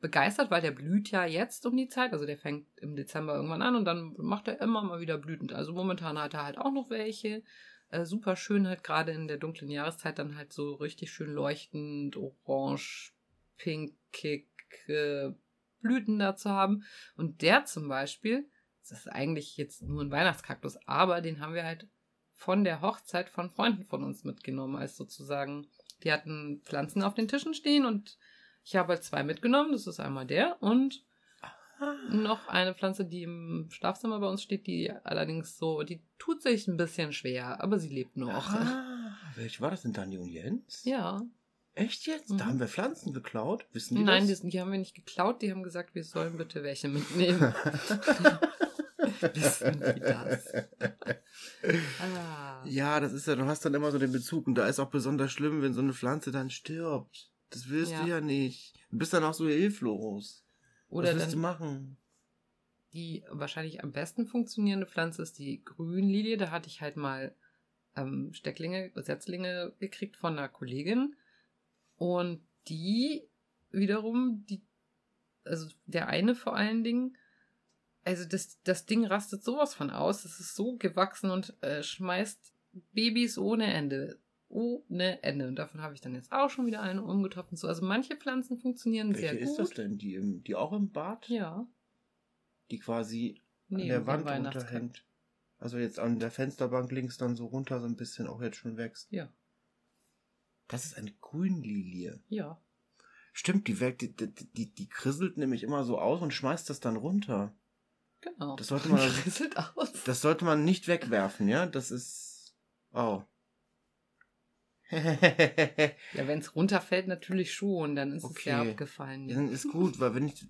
begeistert, weil der blüht ja jetzt um die Zeit. Also der fängt im Dezember irgendwann an und dann macht er immer mal wieder blütend. Also momentan hat er halt auch noch welche. Äh, super schön halt gerade in der dunklen Jahreszeit dann halt so richtig schön leuchtend, orange, pinkig äh, Blüten da zu haben. Und der zum Beispiel, das ist eigentlich jetzt nur ein Weihnachtskaktus, aber den haben wir halt von der Hochzeit von Freunden von uns mitgenommen, als sozusagen, die hatten Pflanzen auf den Tischen stehen und ich habe halt zwei mitgenommen. Das ist einmal der und ah. noch eine Pflanze, die im Schlafzimmer bei uns steht, die allerdings so, die tut sich ein bisschen schwer, aber sie lebt noch. Ah, [laughs] welche war das denn, Dani und Jens? Ja. Echt jetzt? Mhm. Da haben wir Pflanzen geklaut? Wissen die Nein, das? Die, die haben wir nicht geklaut. Die haben gesagt, wir sollen bitte welche mitnehmen. [laughs] [laughs] Wissen die das? ah. Ja, das ist ja, du hast dann immer so den Bezug. Und da ist auch besonders schlimm, wenn so eine Pflanze dann stirbt. Das willst ja. du ja nicht. Du bist dann auch so hilflos. Oder Was willst du machen? Die wahrscheinlich am besten funktionierende Pflanze ist die Grünlilie. Da hatte ich halt mal ähm, Stecklinge, Setzlinge gekriegt von einer Kollegin. Und die wiederum, die, also der eine vor allen Dingen, also das, das Ding rastet sowas von aus. Es ist so gewachsen und äh, schmeißt Babys ohne Ende ohne Ende. Und davon habe ich dann jetzt auch schon wieder eine umgetopft und so. Also manche Pflanzen funktionieren Welche sehr gut. ist das denn? Die, im, die auch im Bad? Ja. Die quasi nee, an der Wand runterhängt. Also jetzt an der Fensterbank links dann so runter so ein bisschen auch jetzt schon wächst. Ja. Das ist eine Grünlilie. Ja. Stimmt, die, die, die, die, krisselt nämlich immer so aus und schmeißt das dann runter. Genau. Das sollte [laughs] man, das sollte man nicht wegwerfen, ja? Das ist. Oh. [laughs] ja, wenn es runterfällt, natürlich schon, dann ist okay. es ja abgefallen. Ja, dann ist gut, weil wenn ich.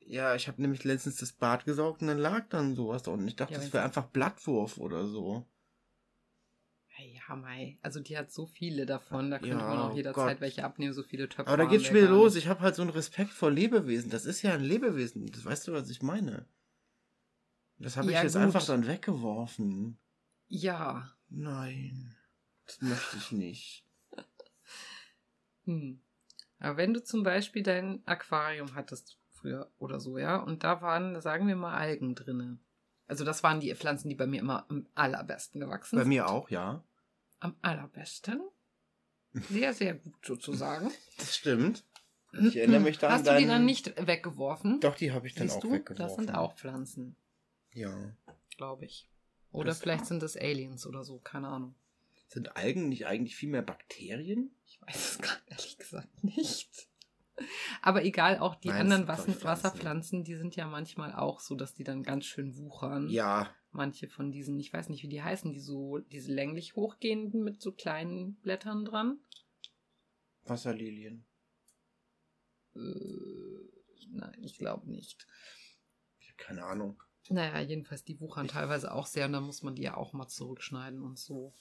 Ja, ich habe nämlich letztens das Bad gesaugt und dann lag dann sowas da unten. Ich dachte, ja, das wäre einfach Blattwurf oder so. Ja, Mai. Also die hat so viele davon, da könnte ja, man auch jederzeit Gott. welche abnehmen, so viele Töpfe. Aber da geht's schon wieder los. Ich habe halt so einen Respekt vor Lebewesen. Das ist ja ein Lebewesen. Das weißt du, was ich meine. Das habe ja, ich jetzt gut. einfach dann weggeworfen. Ja. Nein. Das möchte ich nicht. [laughs] hm. Aber wenn du zum Beispiel dein Aquarium hattest früher oder so, ja, und da waren, sagen wir mal, Algen drinne. Also das waren die Pflanzen, die bei mir immer am allerbesten gewachsen sind. Bei mir auch, ja. Am allerbesten. Sehr, sehr gut sozusagen. [laughs] Das stimmt. Ich [clears throat] erinnere mich daran. Hast du die dann nicht weggeworfen? Doch, die habe ich dann Siehst auch du? weggeworfen. Das sind auch Pflanzen. Ja. Glaube ich. Oder das vielleicht sind das Aliens oder so, keine Ahnung. Sind Algen nicht eigentlich viel mehr Bakterien? Ich weiß es gerade ehrlich gesagt nicht. Aber egal, auch die Nein, anderen Wasser Wasserpflanzen, die sind ja manchmal auch so, dass die dann ganz schön wuchern. Ja. Manche von diesen, ich weiß nicht, wie die heißen, die so, diese länglich hochgehenden mit so kleinen Blättern dran. Wasserlilien. Äh, nein, ich glaube nicht. Ich habe keine Ahnung. Naja, jedenfalls, die wuchern teilweise auch sehr und dann muss man die ja auch mal zurückschneiden und so.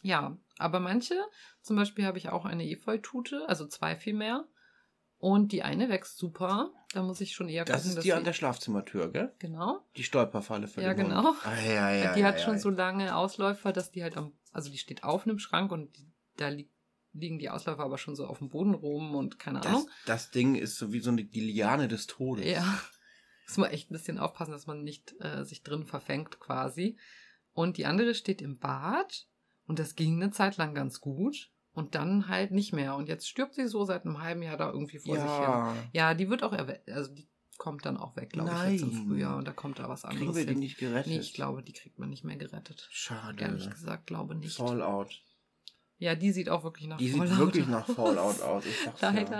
Ja, aber manche, zum Beispiel habe ich auch eine Efeutute, also zwei vielmehr. Und die eine wächst super. Da muss ich schon eher gucken. Das ist die an der Schlafzimmertür, gell? Genau. Die Stolperfalle für Ja, genau. Ah, ja, ja, die ja, hat schon so lange Ausläufer, dass die halt am, also die steht auf einem Schrank und die, da li liegen die Ausläufer aber schon so auf dem Boden rum und keine Ahnung. Das Ding ist so wie so eine die Liane des Todes. Ja. Muss man echt ein bisschen aufpassen, dass man nicht äh, sich drin verfängt quasi. Und die andere steht im Bad und das ging eine Zeit lang ganz gut. Und dann halt nicht mehr. Und jetzt stirbt sie so seit einem halben Jahr da irgendwie vor ja. sich hin. Ja, die wird auch, also die kommt dann auch weg, glaube ich, jetzt im Frühjahr. Und da kommt da was anderes Kriegen wir die hin. nicht gerettet? Nee, ich glaube, die kriegt man nicht mehr gerettet. Schade. Ehrlich gesagt, glaube nicht. Fallout. Ja, die sieht auch wirklich nach die Fallout aus. Die sieht wirklich [laughs] nach Fallout aus. Ich sag's Leider.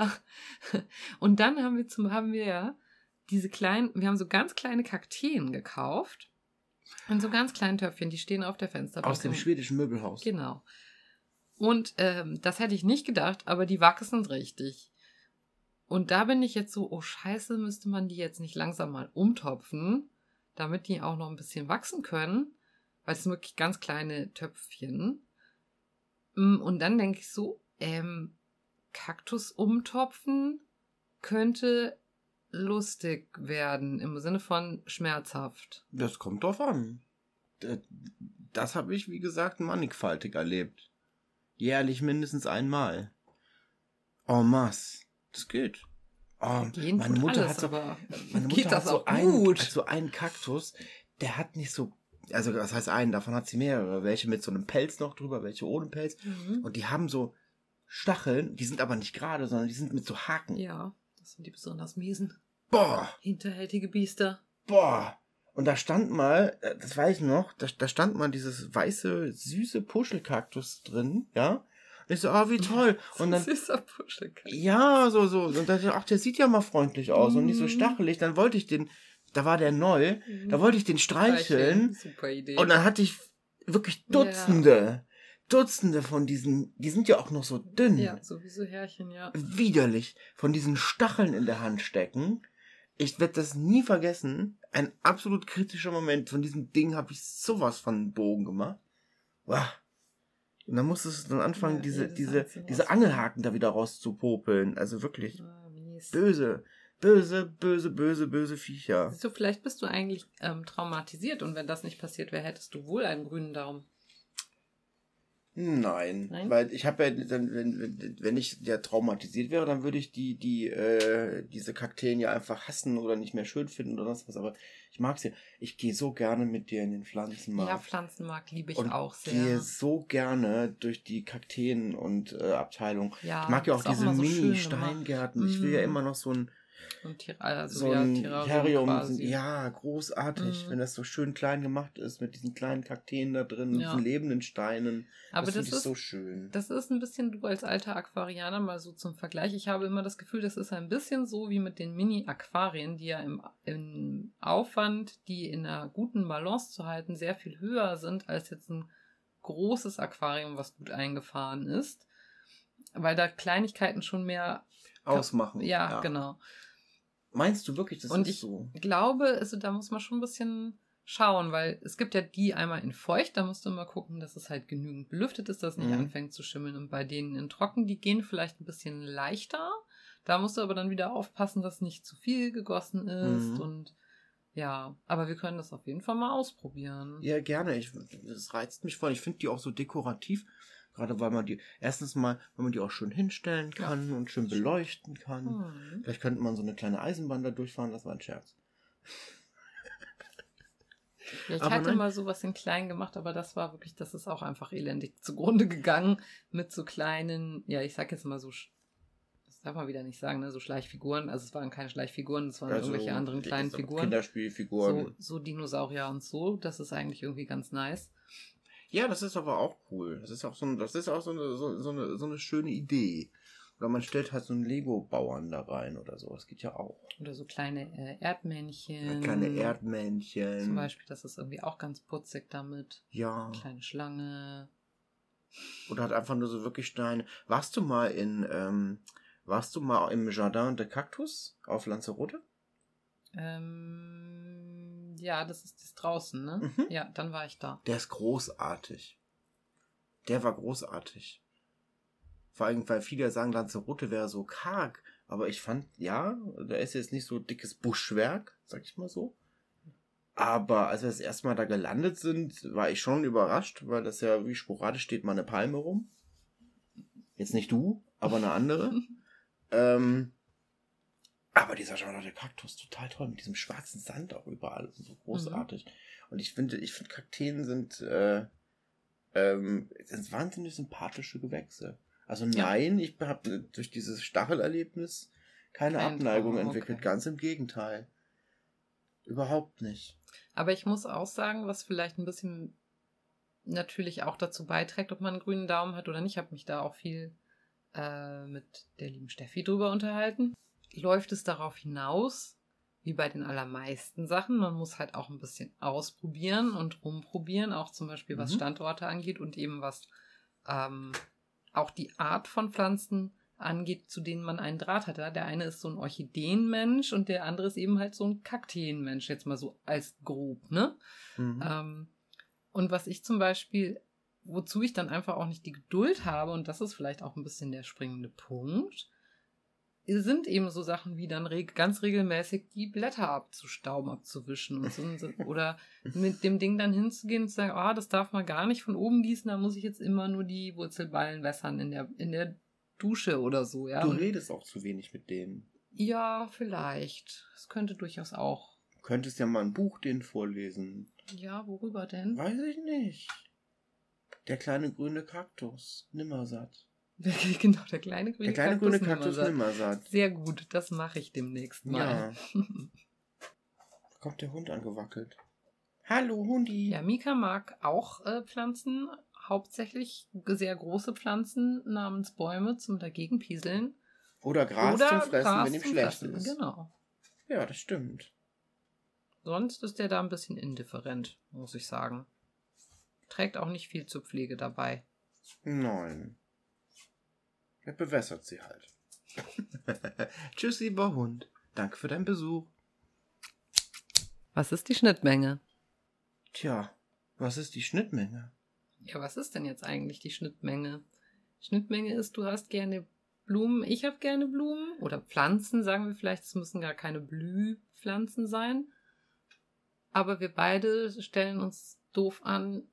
Ja. Und dann haben wir zum, haben wir ja diese kleinen, wir haben so ganz kleine Kakteen gekauft. In so ganz kleinen Töpfchen, die stehen auf der Fensterbank. Aus dem schwedischen Möbelhaus. Genau. Und ähm, das hätte ich nicht gedacht, aber die wachsen richtig. Und da bin ich jetzt so, oh scheiße, müsste man die jetzt nicht langsam mal umtopfen, damit die auch noch ein bisschen wachsen können. Weil es sind wirklich ganz kleine Töpfchen. Mm, und dann denke ich so, ähm, Kaktus umtopfen könnte lustig werden, im Sinne von schmerzhaft. Das kommt drauf an. das habe ich, wie gesagt, mannigfaltig erlebt. Jährlich mindestens einmal. En masse. Das geht. Oh, meine Mutter alles, hat so, meine [laughs] Mutter geht das hat so, einen, hat so einen Kaktus, der hat nicht so, also das heißt einen, davon hat sie mehrere, welche mit so einem Pelz noch drüber, welche ohne Pelz. Mhm. Und die haben so Stacheln, die sind aber nicht gerade, sondern die sind mit so Haken. Ja, das sind die besonders miesen. Boah! Hinterhältige Biester. Boah! Und da stand mal, äh, das weiß ich noch, da, da stand mal dieses weiße, süße Puschelkaktus drin, ja. Und ich so, ah, wie toll. [laughs] Und dann. Süßer Puschelkaktus. Ja, so, so. Und dann, ach, der sieht ja mal freundlich aus mm. und nicht so mhm. stachelig. Dann wollte ich den, da war der neu, mm. da wollte ich den streicheln. Super Idee. Und dann hatte ich wirklich Dutzende. Dutzende von diesen, die sind ja auch noch so dünn. Ja, sowieso Härchen, ja. Widerlich. Von diesen Stacheln in der Hand stecken ich werde das nie vergessen. Ein absolut kritischer Moment. Von diesem Ding habe ich sowas von Bogen gemacht. Wow. Und dann musstest du dann anfangen, ja, diese, diese, diese Angelhaken da wieder rauszupopeln. Also wirklich oh, böse, böse, böse, böse, böse Viecher. Siehst du, vielleicht bist du eigentlich ähm, traumatisiert und wenn das nicht passiert wäre, hättest du wohl einen grünen Daumen. Nein, Nein? weil ich habe ja, dann, wenn, wenn ich ja traumatisiert wäre, dann würde ich die, die, äh, diese Kakteen ja einfach hassen oder nicht mehr schön finden oder was. Aber ich mag sie. Ich gehe so gerne mit dir in den Pflanzenmarkt. Ja, Pflanzenmarkt liebe ich und auch sehr. Ich gehe so gerne durch die Kakteen und äh, Abteilung. Ja, ich mag ja auch diese so Mini-Steingärten. Ich will ja mhm. immer noch so ein und Tier, also so ein ja, Terrarium, sind, ja, großartig, mhm. wenn das so schön klein gemacht ist, mit diesen kleinen Kakteen da drin, ja. diesen lebenden Steinen. Aber das, das ist so schön. Das ist ein bisschen du als alter Aquarianer mal so zum Vergleich. Ich habe immer das Gefühl, das ist ein bisschen so wie mit den Mini-Aquarien, die ja im, im Aufwand, die in einer guten Balance zu halten, sehr viel höher sind als jetzt ein großes Aquarium, was gut eingefahren ist. Weil da Kleinigkeiten schon mehr ausmachen. Ja, ja, genau. Meinst du wirklich, das und ist so? Ich glaube, also da muss man schon ein bisschen schauen, weil es gibt ja die einmal in feucht, da musst du immer gucken, dass es halt genügend belüftet ist, dass es nicht mhm. anfängt zu schimmeln. Und bei denen in trocken, die gehen vielleicht ein bisschen leichter. Da musst du aber dann wieder aufpassen, dass nicht zu viel gegossen ist mhm. und ja, aber wir können das auf jeden Fall mal ausprobieren. Ja, gerne. Ich, das reizt mich voll. Ich finde die auch so dekorativ. Gerade weil man die, erstens mal, weil man die auch schön hinstellen kann ja. und schön beleuchten kann. Mhm. Vielleicht könnte man so eine kleine Eisenbahn da durchfahren, das war ein Scherz. Ich aber hatte nein. mal sowas in klein gemacht, aber das war wirklich, das ist auch einfach elendig zugrunde gegangen mit so kleinen, ja, ich sag jetzt mal so, das darf man wieder nicht sagen, ne, so Schleichfiguren. Also es waren keine Schleichfiguren, es waren also, irgendwelche anderen kleinen Figuren. Kinderspielfiguren. So, so Dinosaurier und so. Das ist eigentlich irgendwie ganz nice. Ja, das ist aber auch cool. Das ist auch so, ein, das ist auch so eine, so, so, eine, so eine schöne Idee. Oder man stellt halt so einen Lego-Bauern da rein oder so. Das geht ja auch. Oder so kleine äh, Erdmännchen. Ja, kleine Erdmännchen. Zum Beispiel, das ist irgendwie auch ganz putzig damit. Ja. Eine kleine Schlange. Oder hat einfach nur so wirklich Steine. Warst du mal in, ähm, warst du mal im Jardin de Cactus auf Lanzarote? Ähm, ja, das ist das draußen, ne? Mhm. Ja, dann war ich da. Der ist großartig. Der war großartig. Vor allem, weil viele sagen, Lanzarote wäre so karg. Aber ich fand, ja, da ist jetzt nicht so dickes Buschwerk, sag ich mal so. Aber als wir das erste Mal da gelandet sind, war ich schon überrascht, weil das ja wie sporadisch steht mal eine Palme rum. Jetzt nicht du, aber eine andere. [laughs] ähm, aber dieser Charlotte Kaktus, total toll, mit diesem schwarzen Sand auch überall, so großartig. Mhm. Und ich finde, ich finde Kakteen sind, äh, ähm, sind wahnsinnig sympathische Gewächse. Also nein, ja. ich habe durch dieses Stachelerlebnis keine Kein Abneigung Traum, entwickelt, okay. ganz im Gegenteil. Überhaupt nicht. Aber ich muss auch sagen, was vielleicht ein bisschen natürlich auch dazu beiträgt, ob man einen grünen Daumen hat oder nicht. Ich habe mich da auch viel äh, mit der lieben Steffi drüber unterhalten läuft es darauf hinaus, wie bei den allermeisten Sachen. Man muss halt auch ein bisschen ausprobieren und rumprobieren, auch zum Beispiel was mhm. Standorte angeht und eben was ähm, auch die Art von Pflanzen angeht, zu denen man einen Draht hat. Der eine ist so ein Orchideenmensch und der andere ist eben halt so ein Kakteenmensch, jetzt mal so als grob, ne? Mhm. Ähm, und was ich zum Beispiel, wozu ich dann einfach auch nicht die Geduld habe, und das ist vielleicht auch ein bisschen der springende Punkt, sind eben so Sachen wie dann reg ganz regelmäßig die Blätter abzustauben, abzuwischen und so, [laughs] oder mit dem Ding dann hinzugehen und zu sagen, ah, oh, das darf man gar nicht von oben gießen, da muss ich jetzt immer nur die Wurzelballen wässern in der, in der Dusche oder so, ja. Du redest auch zu wenig mit denen. Ja, vielleicht. Das könnte durchaus auch. Du könntest ja mal ein Buch denen vorlesen. Ja, worüber denn? Weiß ich nicht. Der kleine grüne Kaktus, nimmersatt. [laughs] genau, der kleine grüne der kleine Kaktus, grüne Kaktus nimmersatt. Sehr gut, das mache ich demnächst mal. Ja. kommt der Hund angewackelt. Hallo, Hundi. Ja, Mika mag auch äh, Pflanzen, hauptsächlich sehr große Pflanzen namens Bäume zum Dagegenpieseln. Oder Gras Oder zum Fressen, Gras wenn ihm schlecht Fressen. ist. Genau. Ja, das stimmt. Sonst ist der da ein bisschen indifferent, muss ich sagen. Trägt auch nicht viel zur Pflege dabei. Nein. Er bewässert sie halt. [laughs] Tschüss, lieber Hund. Danke für deinen Besuch. Was ist die Schnittmenge? Tja, was ist die Schnittmenge? Ja, was ist denn jetzt eigentlich die Schnittmenge? Schnittmenge ist, du hast gerne Blumen, ich habe gerne Blumen oder Pflanzen, sagen wir vielleicht, es müssen gar keine Blühpflanzen sein. Aber wir beide stellen uns doof an,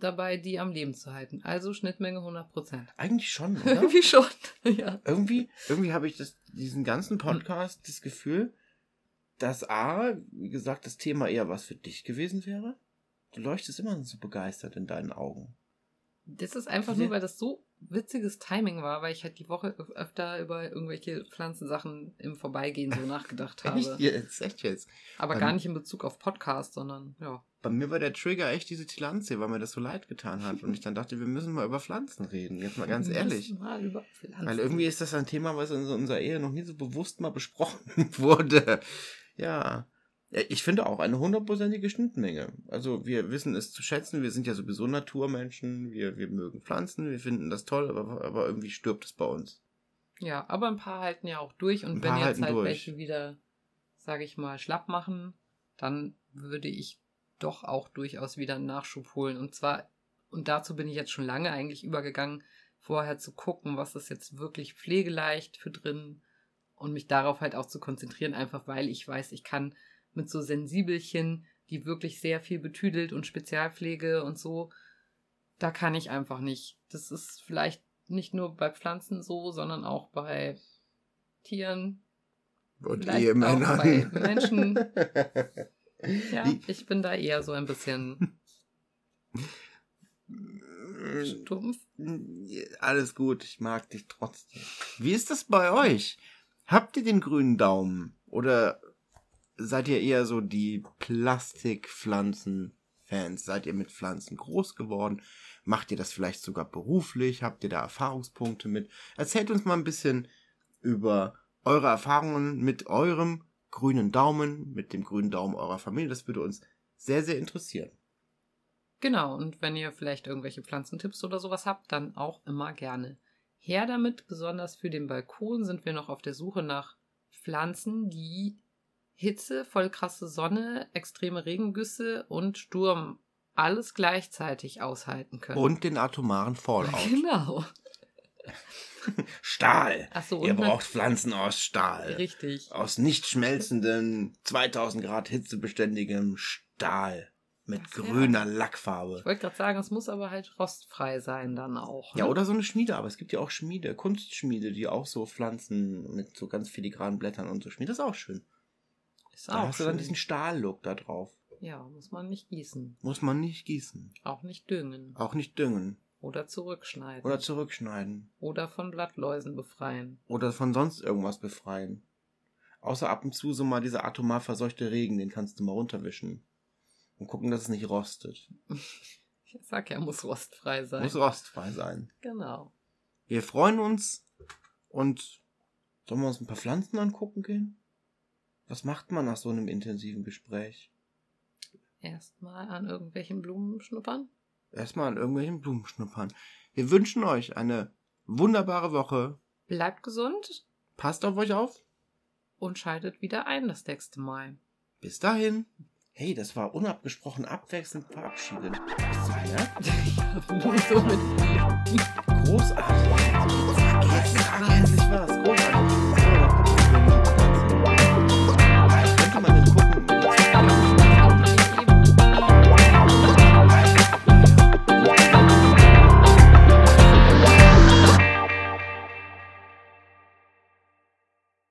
dabei die am Leben zu halten. Also Schnittmenge 100%. Eigentlich schon, [laughs] oder? irgendwie schon, ja. Irgendwie, irgendwie habe ich das, diesen ganzen Podcast das Gefühl, dass A, wie gesagt, das Thema eher was für dich gewesen wäre. Du leuchtest immer so begeistert in deinen Augen. Das ist einfach nur, weil das so witziges Timing war, weil ich halt die Woche öfter über irgendwelche Pflanzensachen im Vorbeigehen so [laughs] nachgedacht habe. echt jetzt, echt jetzt. Aber Bei gar nicht in Bezug auf Podcast, sondern ja. Bei mir war der Trigger echt diese Tilanze, weil mir das so leid getan hat. Und ich dann dachte, wir müssen mal über Pflanzen reden. Jetzt mal ganz wir ehrlich. Mal über Pflanzen. Weil irgendwie ist das ein Thema, was in unserer Ehe noch nie so bewusst mal besprochen [laughs] wurde. Ja. Ich finde auch eine hundertprozentige Schnittmenge. Also wir wissen es zu schätzen, wir sind ja sowieso Naturmenschen, wir, wir mögen Pflanzen, wir finden das toll, aber, aber irgendwie stirbt es bei uns. Ja, aber ein paar halten ja auch durch und wenn jetzt halt durch. welche wieder, sage ich mal, schlapp machen, dann würde ich doch auch durchaus wieder einen Nachschub holen. Und zwar, und dazu bin ich jetzt schon lange eigentlich übergegangen, vorher zu gucken, was ist jetzt wirklich pflegeleicht für drin und mich darauf halt auch zu konzentrieren, einfach weil ich weiß, ich kann mit so Sensibelchen, die wirklich sehr viel betüdelt und Spezialpflege und so, da kann ich einfach nicht. Das ist vielleicht nicht nur bei Pflanzen so, sondern auch bei Tieren. Und Ehemännern. bei Menschen. [laughs] ja, ich bin da eher so ein bisschen [laughs] stumpf. Alles gut, ich mag dich trotzdem. Wie ist das bei euch? Habt ihr den grünen Daumen? Oder seid ihr eher so die Plastikpflanzen-Fans? Seid ihr mit Pflanzen groß geworden? Macht ihr das vielleicht sogar beruflich? Habt ihr da Erfahrungspunkte mit? Erzählt uns mal ein bisschen über eure Erfahrungen mit eurem grünen Daumen, mit dem grünen Daumen eurer Familie. Das würde uns sehr, sehr interessieren. Genau, und wenn ihr vielleicht irgendwelche Pflanzentipps oder sowas habt, dann auch immer gerne her damit. Besonders für den Balkon sind wir noch auf der Suche nach Pflanzen, die Hitze, voll krasse Sonne, extreme Regengüsse und Sturm alles gleichzeitig aushalten können. Und den atomaren Fallout. [laughs] Genau. [laughs] Stahl. Ach so, Ihr braucht Pflanzen aus Stahl. Richtig. Aus nicht schmelzendem, 2000 Grad hitzebeständigem Stahl. Mit Ach, grüner ja. Lackfarbe. Ich wollte gerade sagen, es muss aber halt rostfrei sein dann auch. Ne? Ja, oder so eine Schmiede, aber es gibt ja auch Schmiede, Kunstschmiede, die auch so Pflanzen mit so ganz filigranen Blättern und so schmieden. Das ist auch schön. Ist da auch hast schön. du dann diesen Stahllook da drauf. Ja, muss man nicht gießen. Muss man nicht gießen. Auch nicht düngen. Auch nicht düngen. Oder zurückschneiden. Oder zurückschneiden. Oder von Blattläusen befreien. Oder von sonst irgendwas befreien. Außer ab und zu so mal dieser atomar verseuchte Regen, den kannst du mal runterwischen. Und gucken, dass es nicht rostet. [laughs] Ich sag ja, muss rostfrei sein. Muss rostfrei sein. Genau. Wir freuen uns und sollen wir uns ein paar Pflanzen angucken gehen? Was macht man nach so einem intensiven Gespräch? Erstmal an irgendwelchen Blumen schnuppern. Erstmal an irgendwelchen Blumen schnuppern. Wir wünschen euch eine wunderbare Woche. Bleibt gesund. Passt auf euch auf. Und schaltet wieder ein das nächste Mal. Bis dahin. Hey, das war unabgesprochen abwechselnd verabschiedet. Ja, [laughs] so mit Großartig. Großartig. Großartig.